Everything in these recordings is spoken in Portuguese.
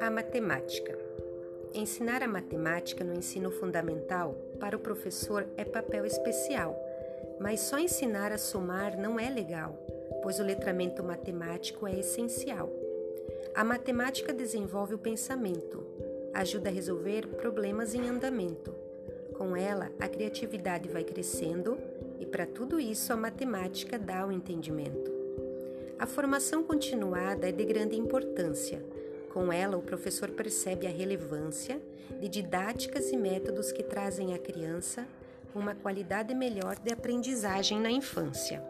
A matemática. Ensinar a matemática no ensino fundamental para o professor é papel especial, mas só ensinar a somar não é legal, pois o letramento matemático é essencial. A matemática desenvolve o pensamento, ajuda a resolver problemas em andamento. Com ela, a criatividade vai crescendo e, para tudo isso, a matemática dá o entendimento. A formação continuada é de grande importância. Com ela, o professor percebe a relevância de didáticas e métodos que trazem à criança uma qualidade melhor de aprendizagem na infância.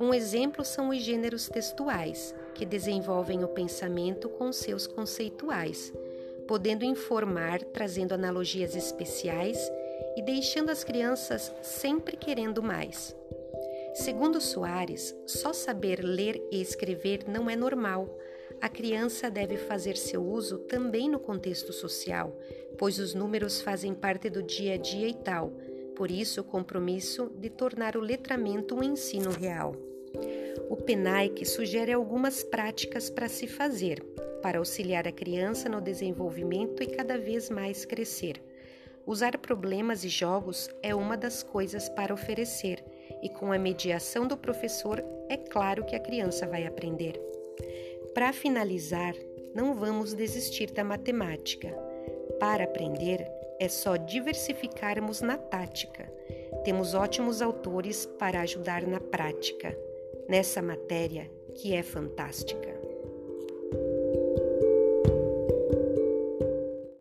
Um exemplo são os gêneros textuais, que desenvolvem o pensamento com seus conceituais, podendo informar, trazendo analogias especiais e deixando as crianças sempre querendo mais. Segundo Soares, só saber ler e escrever não é normal. A criança deve fazer seu uso também no contexto social, pois os números fazem parte do dia a dia e tal. Por isso, o compromisso de tornar o letramento um ensino real. O PENAIC sugere algumas práticas para se fazer, para auxiliar a criança no desenvolvimento e cada vez mais crescer. Usar problemas e jogos é uma das coisas para oferecer, e com a mediação do professor, é claro que a criança vai aprender. Para finalizar, não vamos desistir da matemática. Para aprender, é só diversificarmos na tática. Temos ótimos autores para ajudar na prática nessa matéria que é fantástica.